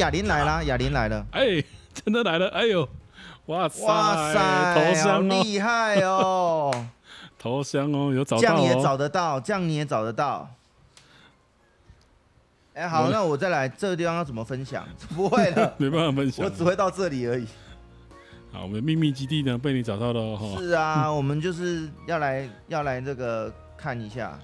哑铃来了，哑铃来了，哎，真的来了，哎呦，哇塞，哇塞，头香好厉害哦，头香哦，有找到，这样你也找得到，这样你也找得到。哎，好，那我再来，这个地方要怎么分享？不会的，没办法分享，我只会到这里而已。好，我们秘密基地呢被你找到了哦。是啊，我们就是要来要来这个看一下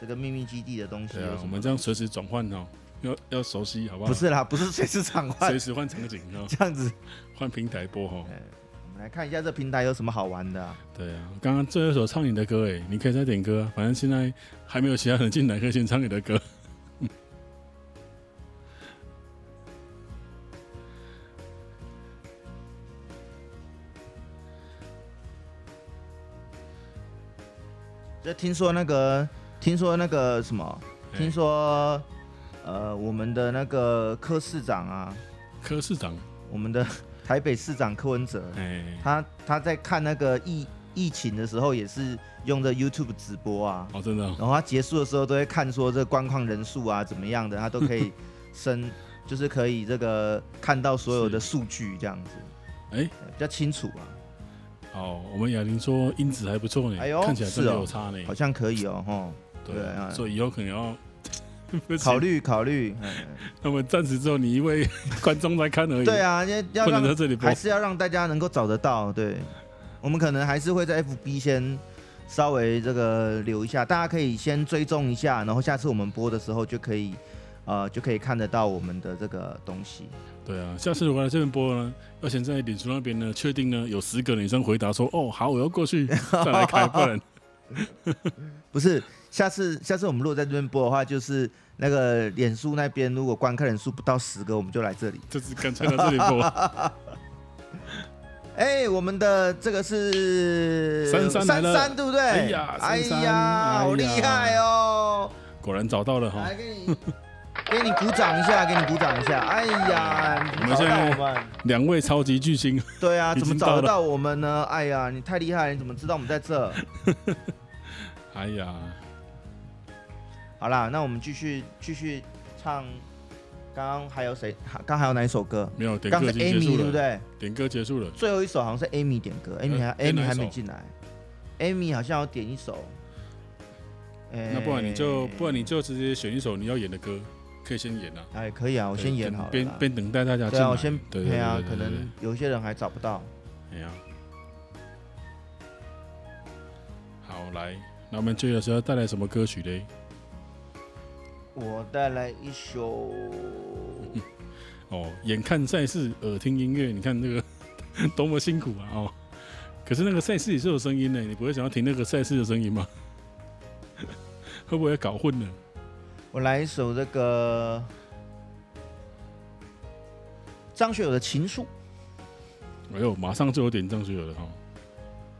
这个秘密基地的东西。对啊，我们这样随时转换哦，要要熟悉好不好？不是啦，不是随时转换，随时换场景哦。这样子换平台播哈。我们来看一下这平台有什么好玩的。对啊，刚刚最后一首唱你的歌哎，你可以再点歌，反正现在还没有其他人进来，可以先唱你的歌。就听说那个，听说那个什么，听说，呃，我们的那个柯市长啊，柯市长，我们的 台北市长柯文哲，哎。他他在看那个疫疫情的时候，也是用的 YouTube 直播啊，哦，真的，然后他结束的时候都会看说这个观况人数啊怎么样的，他都可以 升，就是可以这个看到所有的数据这样子，哎，比较清楚啊。哦，我们雅玲说音质还不错呢，哎呦，看起来真的有差呢，好像可以哦，吼，对啊，所以以后可能要 考虑考虑。那么暂时只有你一位观众在看而已。对啊，要不能在这里播，还是要让大家能够找得到。对，我们可能还是会在 FB 先稍微这个留一下，大家可以先追踪一下，然后下次我们播的时候就可以。呃，就可以看得到我们的这个东西。对啊，下次如果来这边播呢，要先在脸书那边呢，确定呢有十个女生回答说，哦，好，我要过去再来开饭。不是，下次下次我们如果在这边播的话，就是那个脸书那边如果观看人数不到十个，我们就来这里。这次干脆来这里播。哎、欸，我们的这个是三三来了，珊珊对不对？哎呀，哎呀，好厉害哦！果然找到了哈。给你鼓掌一下，给你鼓掌一下。哎呀，我们现在两位超级巨星。对啊，怎么找得到我们呢？哎呀，你太厉害了，你怎么知道我们在这？哎呀，好啦，那我们继续继续唱。刚刚还有谁？刚刚还有哪一首歌？没有，点歌结束了。Amy 对不对？点歌结束了。最后一首好像是 Amy 点歌，Amy 还 Amy 还没进来。Amy 好像要点一首。那不然你就不然你就直接选一首你要演的歌。可以先演啊，哎，可以啊，我先演好了，边边等待大家进来。对啊，我先对啊，可能有些人还找不到。哎呀，好来，那我们最后是要带来什么歌曲嘞？我带来一首。哦，眼看赛事，耳听音乐，你看那个 多么辛苦啊！哦，可是那个赛事也是有声音的，你不会想要听那个赛事的声音吗？会不会搞混了？我来一首这个张学友的情书。哎呦，马上就有点张学友的哈。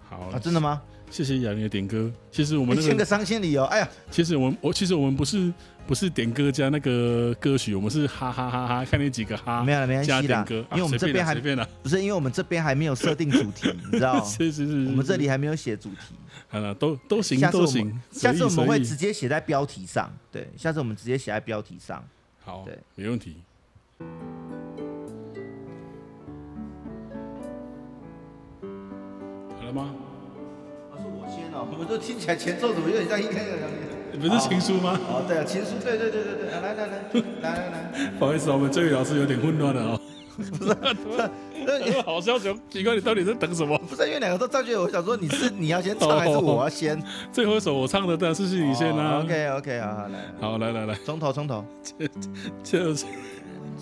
好啊，真的吗？谢谢雅玲的点歌。其实我们签个伤心理由。哎呀，其实我们我其实我们不是不是点歌加那个歌曲，我们是哈哈哈哈，看那几个哈。没有了，没关系啦。因为我们这边还不是，因为我们这边还没有设定主题，你知道吗？是是是，我们这里还没有写主题。好了，都都行都行。下次我们会直接写在标题上。对，下次我们直接写在标题上。好，对，没问题。吗？是我先哦。我们都听起来前奏怎么有点像一个不是情书吗？哦，对啊，情书，对对对对对。来来来来来来，不好意思，我们这位老师有点混乱了哦。不是，那好像就奇怪，你到底在等什么？不是因为两个都造句，我想说你是你要先唱还是我要先？最后一首我唱的，但是是你先啊。OK OK，好好来，好来来来，从头从头，就是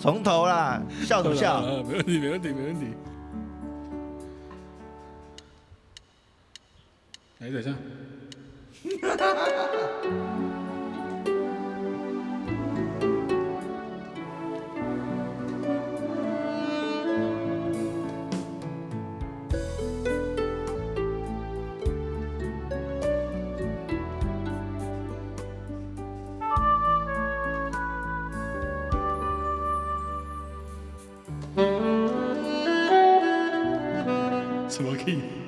从头啦，笑什么笑？没问题没问题没问题。来等一下。什么 key？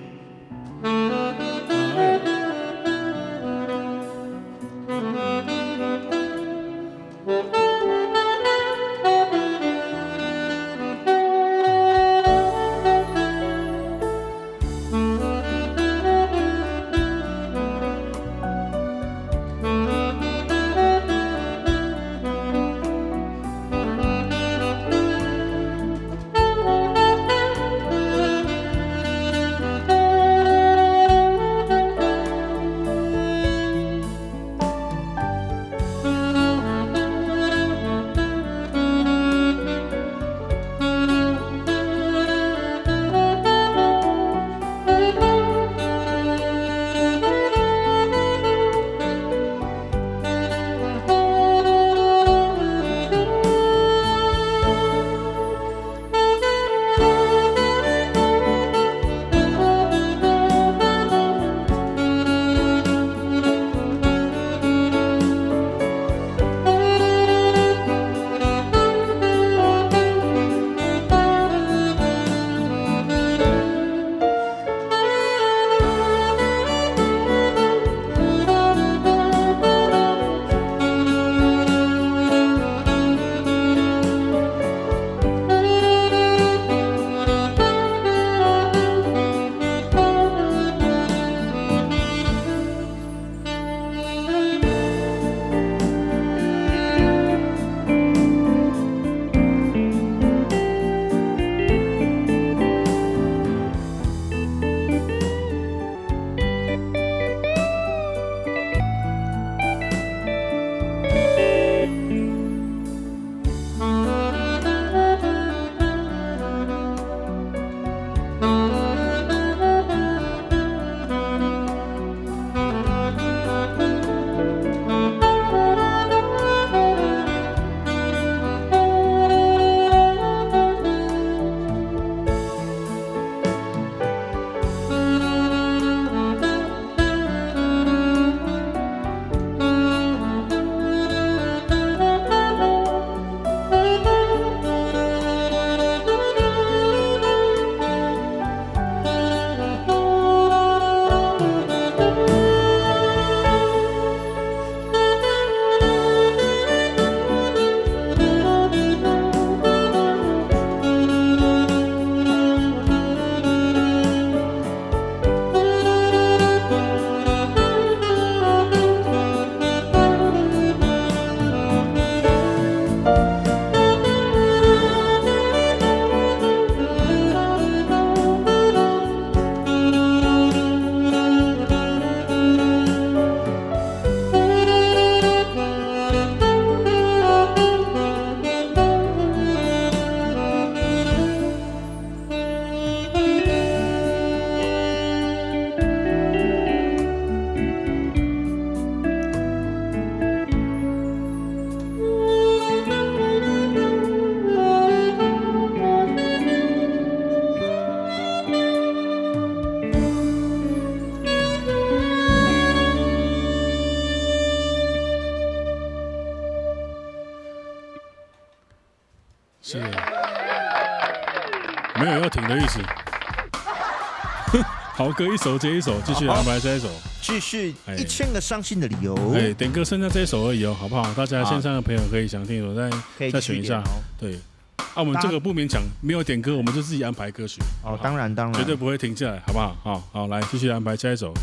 歌一首接一首，继续安排这一首，继续一千个伤心的理由。哎，点歌剩下这一首而已哦，好不好？大家线上的朋友可以想听，我再再选一下。对，啊，我们这个不勉强，没有点歌，我们就自己安排歌曲。哦，当然当然，绝对不会停下来，好不好？好，好，来继续安排下一首。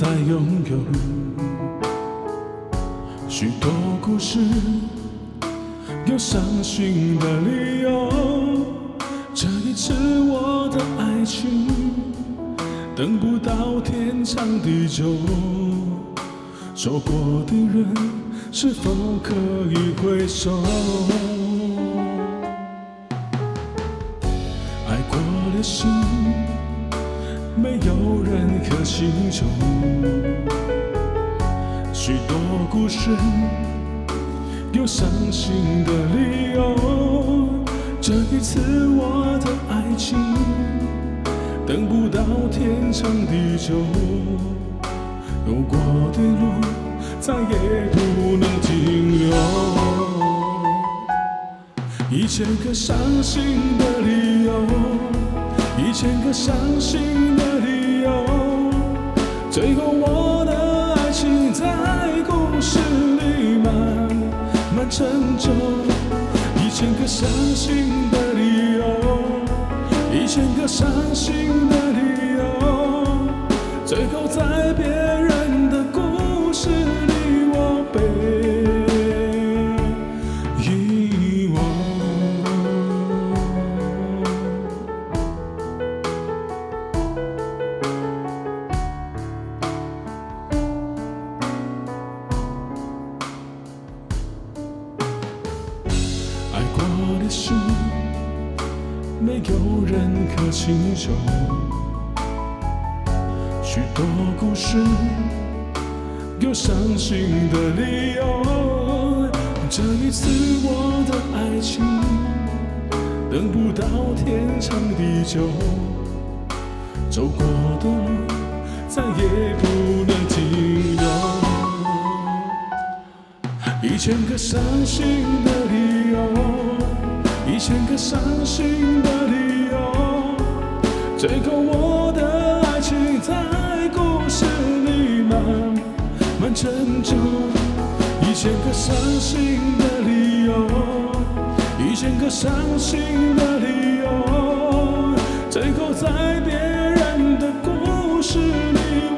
再拥有许多故事有伤心的理由这一次我的爱情等不到天长地久错过的人是否可以回首？爱过的心没有任何请求故事，有伤心的理由。这一次，我的爱情，等不到天长地久。走过的路，再也不能停留。一千个伤心的理由，一千个伤心的理由，最后我慢成就。一千个伤心的理由，一千个伤心的理由，最后在别这一次我的爱情等不到天长地久走过的路再也不能停留一千个伤心的理由一千个伤心的理由最后我的爱情在故事里慢慢陈旧一千个伤心的理由，一千个伤心的理由，最后在别人的故事里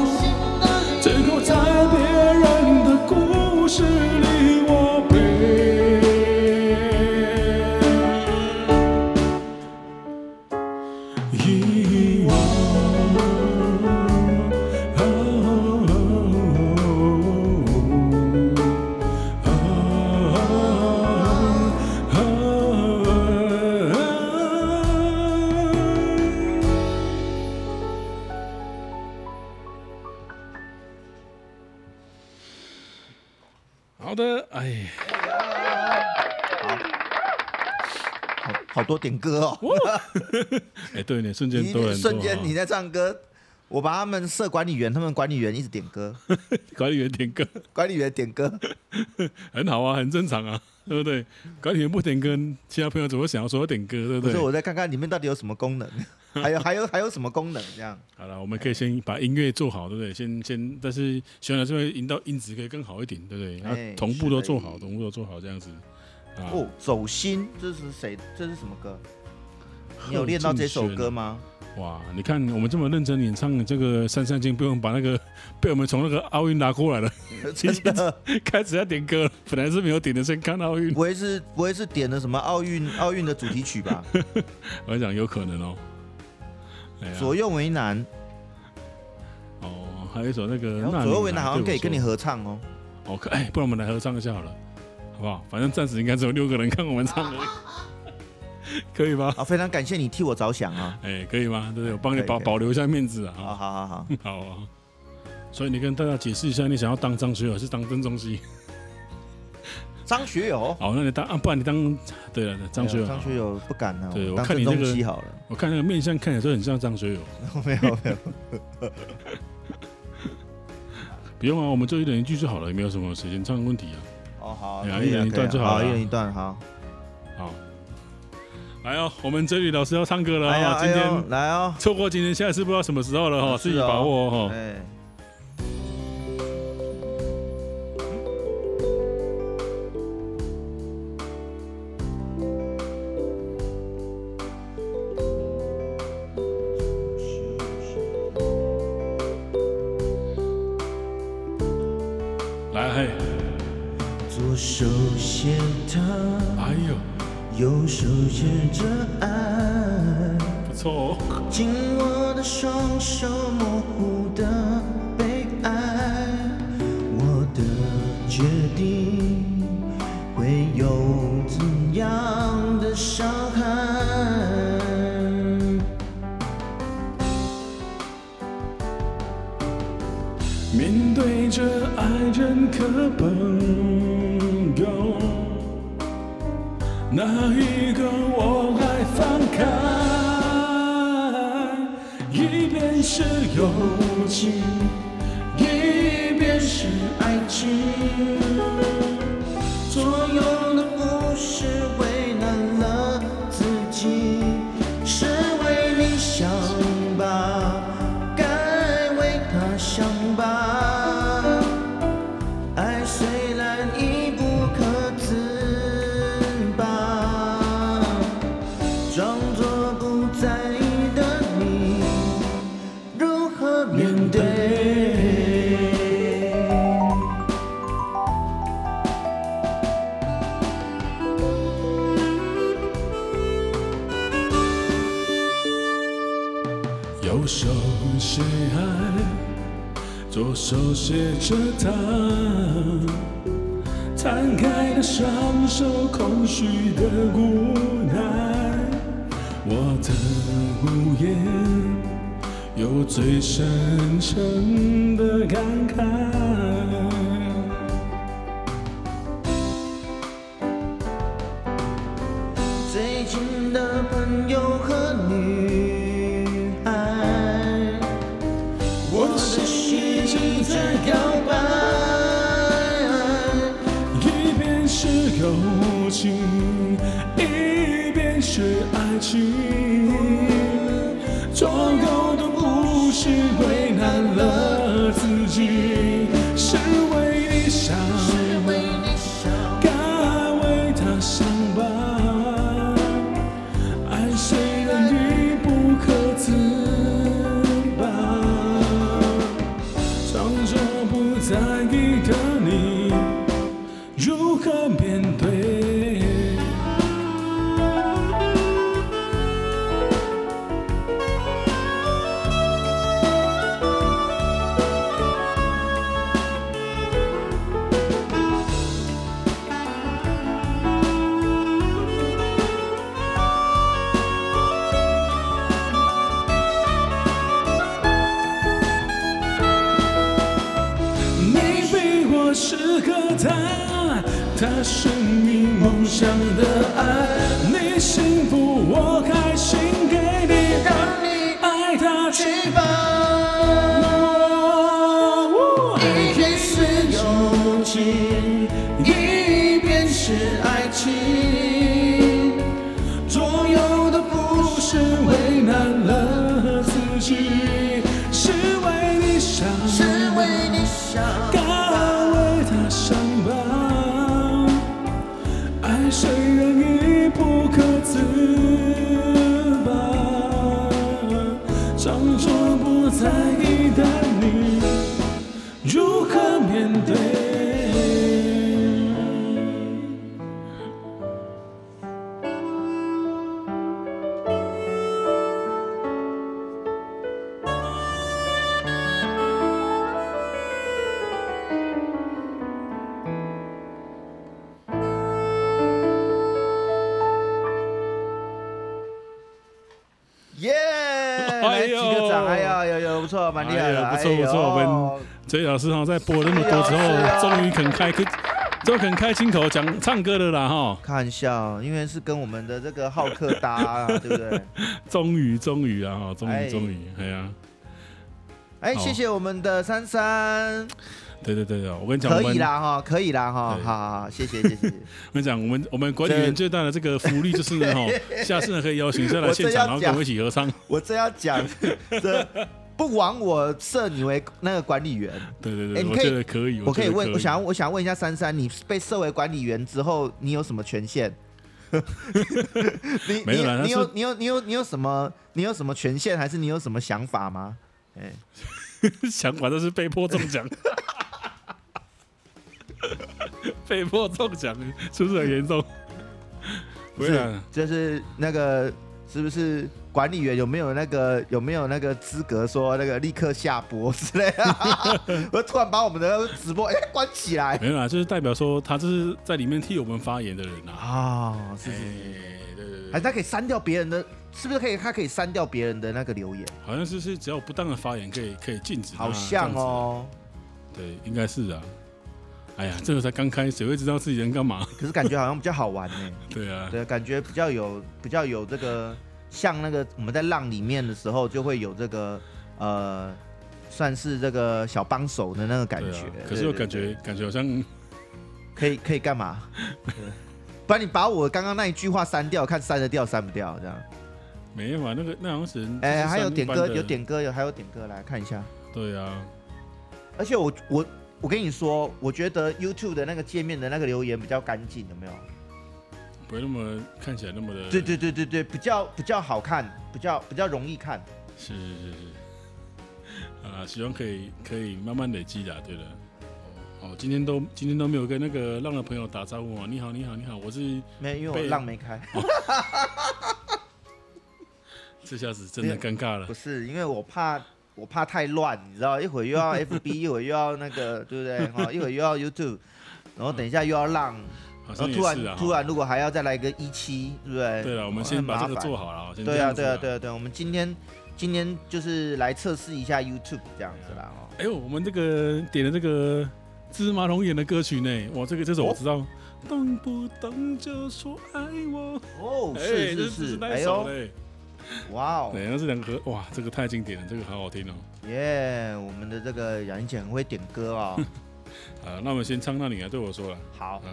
点歌哦。哎、欸，对，你瞬间都瞬间你在唱歌，我把他们设管理员，他们管理员一直点歌，管理员点歌，管理员点歌，很好啊，很正常啊，对不对？管理员不点歌，其他朋友怎么会想要说要点歌，对不对？所以我再看看里面到底有什么功能。还有还有还有什么功能？这样好了，我们可以先把音乐做好，对不对？先先，但是希望这边引导音质可以更好一点，对不对？然后同步都做好，同步都做好，这样子。哦，走心，这是谁？这是什么歌？你有练到这首歌吗？哇，你看我们这么认真演唱这个《三三经》，不用把那个 被我们从那个奥运拿过来了，真的 开始要点歌了。本来是没有点的，先看奥运。不会是不会是点了什么奥运奥运的主题曲吧？我想有可能哦。左右为难，哦，还有一首那个左右为难，好像可以跟你合唱哦。哦，哎，不然我们来合唱一下好了，好不好？反正暂时应该只有六个人看我们唱而已，可以吗？好，非常感谢你替我着想啊。哎，可以吗？对对，我帮你保保留一下面子啊。好好好好 好啊。所以你跟大家解释一下，你想要当张学友还是当曾宗熙？张学友，好，那你当啊，不然你当对了，张学友，张学友不敢啊。对，我看你那个好了，我看那个面相看起来就很像张学友。没有没有，不用啊，我们就一人一句就好了，也没有什么时间唱的问题啊。哦好，一人一段就好，一人一段好。好，来哦，我们哲宇老师要唱歌了啊，今天来哦，错过今天，下次不知道什么时候了哈，自己把握哈。有情空虚的无奈。我的无言，有最深沉的感慨。最近的朋友和你是和他他生命梦想的爱你幸福我开心。错，蛮厉害的，哎不错不错我们崔老师哈，在播了那么多之后，终于肯开，终于肯开金口讲唱歌的啦哈。开玩笑，因为是跟我们的这个浩克搭啊，对不对？终于终于啊哈，终于终于，哎呀，哎，谢谢我们的珊珊。对对对对，我跟你讲，可以啦哈，可以啦哈，好好好，谢谢谢谢。我跟你讲，我们 我们管理员最大的这个福利就是呢哈，下次呢可以邀请下来现场，然后跟我们一起合唱。我真要讲，这不枉我设你为那个管理员。对对对，我觉得可以。我可以问，我想我想问一下珊珊，你被设为管理员之后，你有什么权限？你没有啦，你有你有你有你有什么你有什么权限，还是你有什么想法吗？哎，想法都是被迫中奖。被迫中奖，是不是很严重？不是，就是那个，是不是管理员有没有那个有没有那个资格说那个立刻下播之类的？我突然把我们的直播哎、欸、关起来，没有啦，就是代表说他就是在里面替我们发言的人啊。啊、哦，是是是，对对对，还他可以删掉别人的，是不是可以？他可以删掉别人的那个留言？好像是是只要不当的发言可以可以禁止。好像哦，对，应该是啊。哎呀，这个才刚开，谁会知道自己人干嘛？可是感觉好像比较好玩呢。对啊，对，感觉比较有比较有这个，像那个我们在浪里面的时候，就会有这个呃，算是这个小帮手的那个感觉。可是我感觉感觉好像可以可以干嘛？不然你把我刚刚那一句话删掉，看删得掉删不掉这样。没有啊，那个那好像是哎，还有点歌，有点歌，有还有点歌，来看一下。对啊，而且我我。我跟你说，我觉得 YouTube 的那个界面的那个留言比较干净，有没有？不会那么看起来那么的。对对对对对，比较比较好看，比较比较容易看。是是是是。啊，希望可以可以慢慢累积的，对的。哦，今天都今天都没有跟那个浪的朋友打招呼啊！你好你好你好，我是没，因为我浪没开。哦、这下子真的尴尬了。不是，因为我怕。我怕太乱，你知道，一会儿又要 FB，一会儿又要那个，对不对？哈，一会儿又要 YouTube，然后等一下又要浪，然后突然突然如果还要再来一个一期，对不对？对了，我们先把这个做好了。对啊，对啊，对啊，对啊，我们今天今天就是来测试一下 YouTube 这样子啦。哦，哎呦，我们这个点的这个芝麻龙眼的歌曲呢，哇，这个这首我知道，动不动就说爱我。哦，是是是，哎呦。哇哦！对，那是两个哇，这个太经典了，这个好好听哦。耶，我们的这个杨姐很会点歌哦。啊，那我们先唱，那你来对我说了。好。心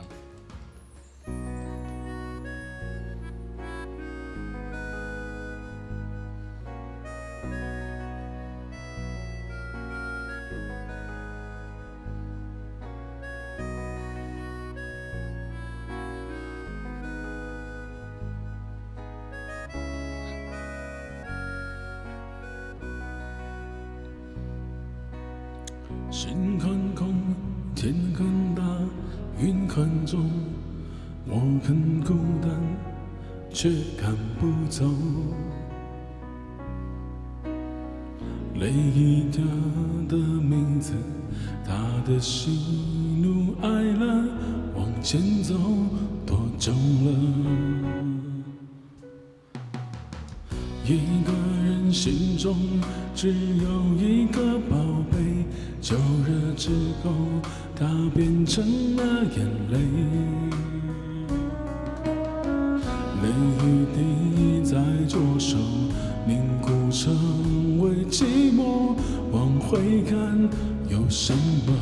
很孤单，却赶不走。泪一条的名字，他的喜怒哀乐，往前走多久了？一个人。心中只有一个宝贝，就热之后，它变成了眼泪。泪一滴在左手凝固成为寂寞，往回看有什么？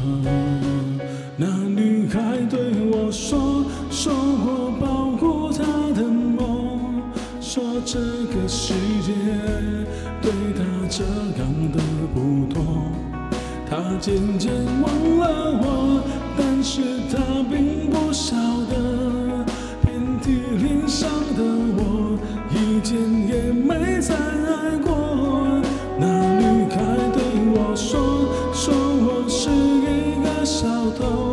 那女孩对我说，说过保护她的梦，说这个世界对她这样的不多，她渐渐忘了我，但是她并小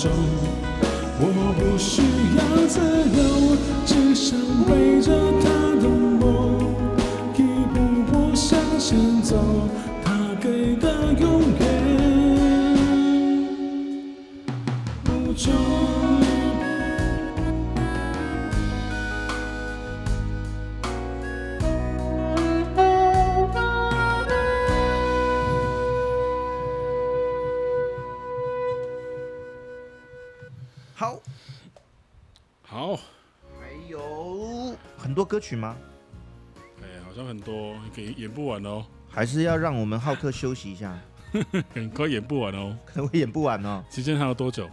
中。我不需要自由，只想背歌曲吗？哎、好像很多，给演不完哦，还是要让我们浩克休息一下？很快演不完哦。可能会演不完哦。时间还有多久？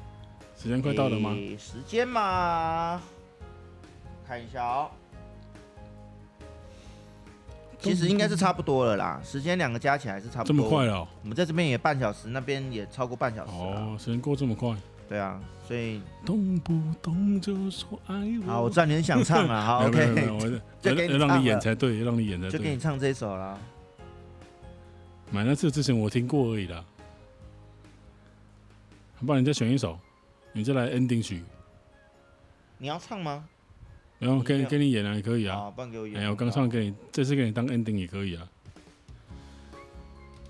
时间快到了吗？诶时间嘛，看一下哦。其实应该是差不多了啦，时间两个加起来是差不多。这么快了、哦？我们在这边也半小时，那边也超过半小时。哦，时间过这么快。对啊，所以动不动就说爱我。好，我知道你很想唱啊。好没有没有没，OK，有就给你要让你演才对，让你演才对。就给你唱这首啦。买那次之前我听过而已啦。不然你再选一首，你再来 ending 曲。你要唱吗？然后给你没有给你演啊，也可以啊。好，不然给我演。哎呀，我刚唱给你，这次给你当 ending 也可以啊。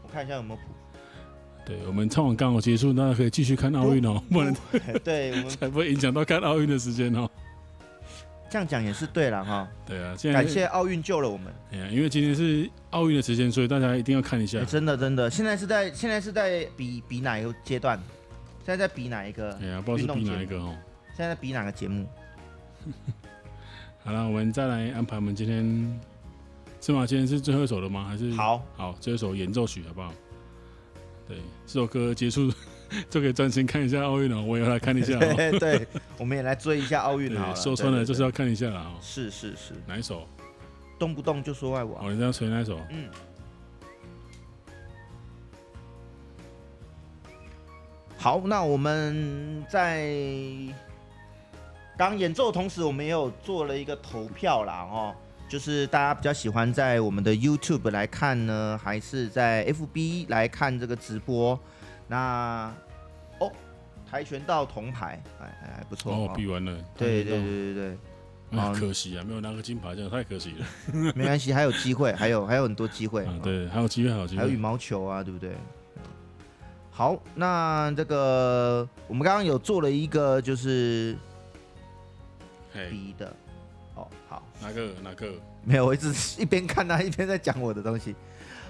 我看一下有没有谱。对，我们唱完刚好结束，大家可以继续看奥运哦，不然对我们 才不会影响到看奥运的时间哦。这样讲也是对了哈。对啊，现在感谢奥运救了我们。哎呀，因为今天是奥运的时间，所以大家一定要看一下欸、。真的真的，现在是在现在是在比比哪一个阶段？现在在比哪一个？哎呀，不知道是比哪一个哦。现在在比哪个节目？好了，我们再来安排我们今天是吗？今天是最后一首了吗？还是好好最后一首演奏曲好不好？对，这首歌结束 就可以专心看一下奥运了。我也要来看一下。对 对，我们也来追一下奥运好了。说穿了就是要看一下了啊。是是是，哪一首？动不动就说爱我。哦，你这样吹哪一首？嗯。好，那我们在。刚演奏的同时，我们也有做了一个投票啦，哦，就是大家比较喜欢在我们的 YouTube 来看呢，还是在 FB 来看这个直播？那哦，跆拳道铜牌，哎哎还不错哦，比完了，对对对对对，啊，可惜啊，没有拿个金牌，这样太可惜了。没关系，还有机会，还有还有很多机会，对，还有机会，还有机会，还有羽毛球啊，对不对？好，那这个我们刚刚有做了一个，就是。B 的，哪个哪个？没有，我一直一边看他一边在讲我的东西。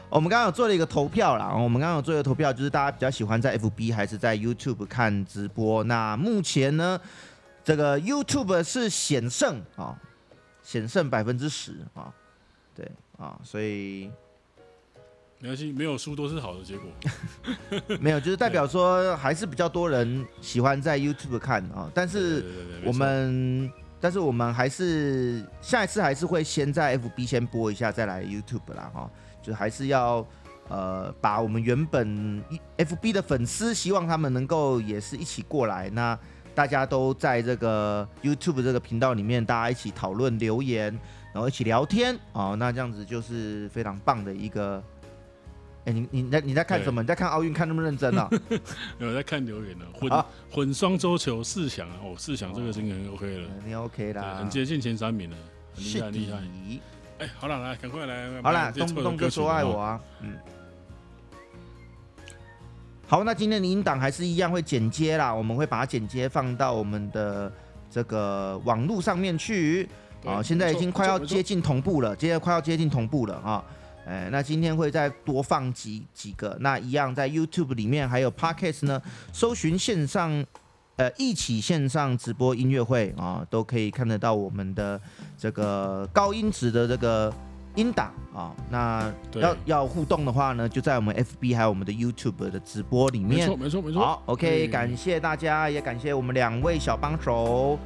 我们刚刚有做了一个投票啦，我们刚刚有做一个投票，就是大家比较喜欢在 FB 还是在 YouTube 看直播？那目前呢，这个 YouTube 是险胜啊，险胜百分之十啊，对啊，所以没关系，没有输都是好的结果。没有，就是代表说还是比较多人喜欢在 YouTube 看啊，但是我们。但是我们还是下一次还是会先在 FB 先播一下，再来 YouTube 啦哈，就还是要呃把我们原本 FB 的粉丝，希望他们能够也是一起过来，那大家都在这个 YouTube 这个频道里面，大家一起讨论留言，然后一起聊天哦，那这样子就是非常棒的一个。哎、欸，你你在你在看什么？你在看奥运看那么认真啊？有在看留言呢。混混双周球四强啊！哦，四强这个真的很 OK 了。你 OK 啦，很接近前三名了，很厉害厉害。哎，好了，来赶快来。好了，动不动就说爱我啊！嗯。好，那今天的音档还是一样会剪接啦，我们会把它剪接放到我们的这个网络上面去。啊，现在已经快要接近同步了，接着快要接近同步了啊。哎，那今天会再多放几几个，那一样在 YouTube 里面还有 Podcast 呢，搜寻线上，呃，一起线上直播音乐会啊，都可以看得到我们的这个高音质的这个音档啊。那要要互动的话呢，就在我们 FB 还有我们的 YouTube 的直播里面。没错没错没错。好，OK，感谢大家，也感谢我们两位小帮手。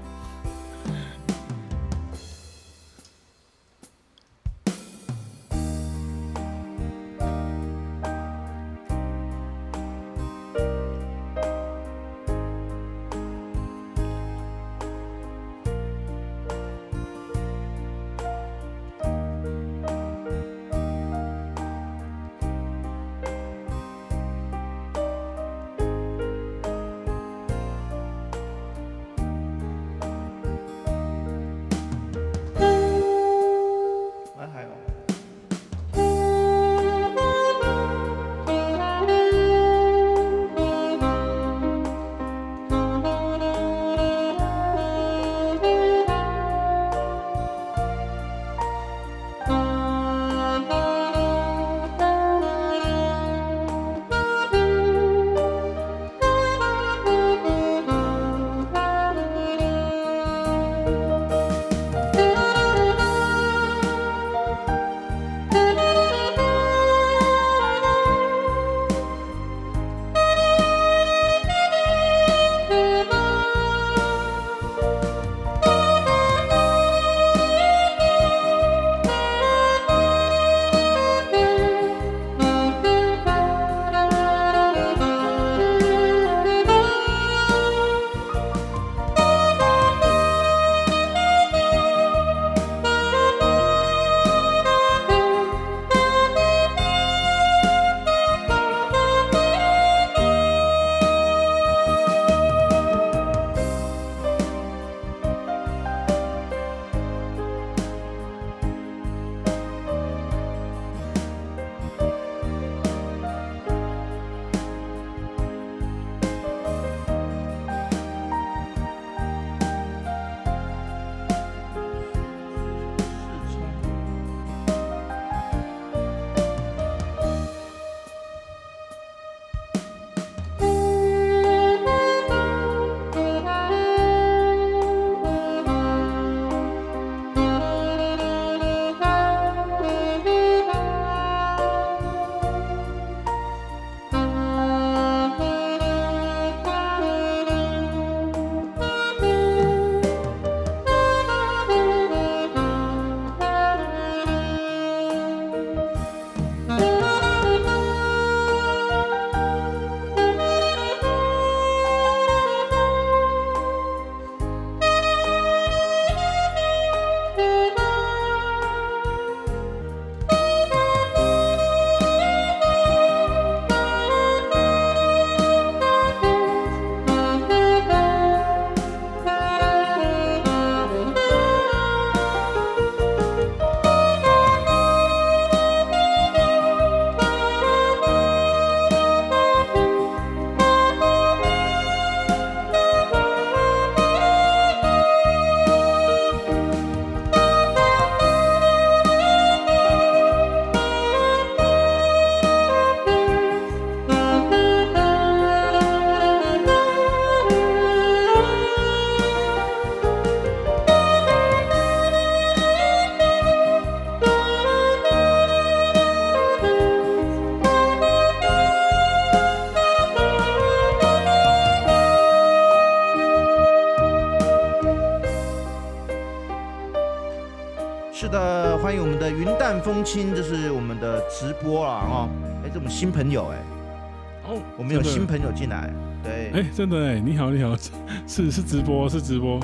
风清就是我们的直播了哦。哎，这我们新朋友哎，哦，我们有新朋友进来，对，哎，真的哎，你好你好，是是直播是直播。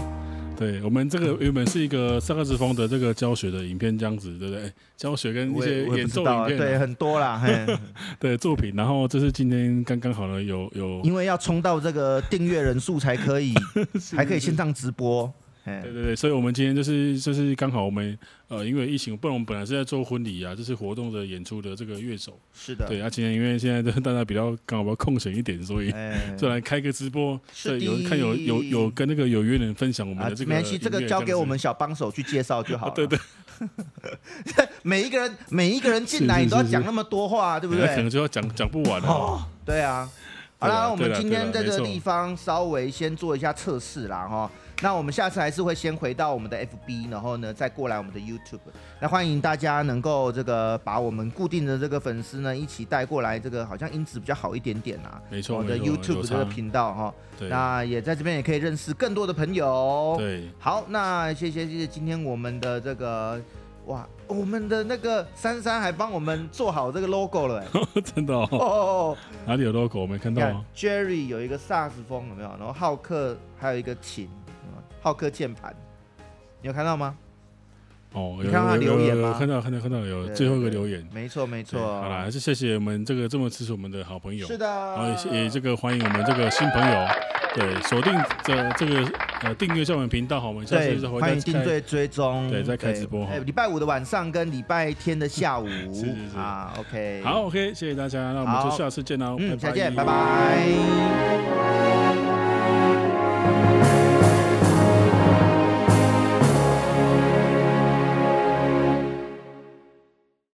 对，我们这个 原本是一个萨克斯风的这个教学的影片，这样子，对不对？教学跟一些演奏影片，啊，对，很多啦，嘿 对作品。然后这是今天刚刚好了，有有，因为要冲到这个订阅人数才可以，还可以线上直播。对对对，所以我们今天就是就是刚好我们呃，因为疫情，不然我们本来是在做婚礼啊，就是活动的演出的这个乐手。是的。对啊，今天因为现在大家比较刚好比较空闲一点，所以就来开个直播，对，有看有有有跟那个有缘人分享我们的这个、啊。没关系，这个交给我们小帮手去介绍就好了。对 对。每一个人每一个人进来，你都要讲那么多话，对不对？可能就要讲讲不完了。哦，对啊。好啦，我们今天在这个地方稍微先做一下测试啦，哈。那我们下次还是会先回到我们的 FB，然后呢再过来我们的 YouTube。那欢迎大家能够这个把我们固定的这个粉丝呢一起带过来，这个好像音质比较好一点点啊。没错，我的 YouTube 这个频道哈。对。那也在这边也可以认识更多的朋友。对。好，那谢谢谢谢今天我们的这个哇，我们的那个珊珊还帮我们做好这个 logo 了，真的哦。哦哦哦。哪里有 logo？我没看到。Jerry 有一个萨克斯风有没有？然后浩克还有一个琴。浩克键盘，你有看到吗？哦，你看到他留言吗？看到，看到，看到有最后一个留言。没错，没错。好啦，还是谢谢我们这个这么支持我们的好朋友。是的。然后也也这个欢迎我们这个新朋友，对，锁定这这个呃订阅一下我们频道，好，我们下次就欢迎订阅追踪，对，再开直播。礼拜五的晚上跟礼拜天的下午。是是是。啊，OK。好，OK，谢谢大家，那我们就下次见喽。嗯，再见，拜拜。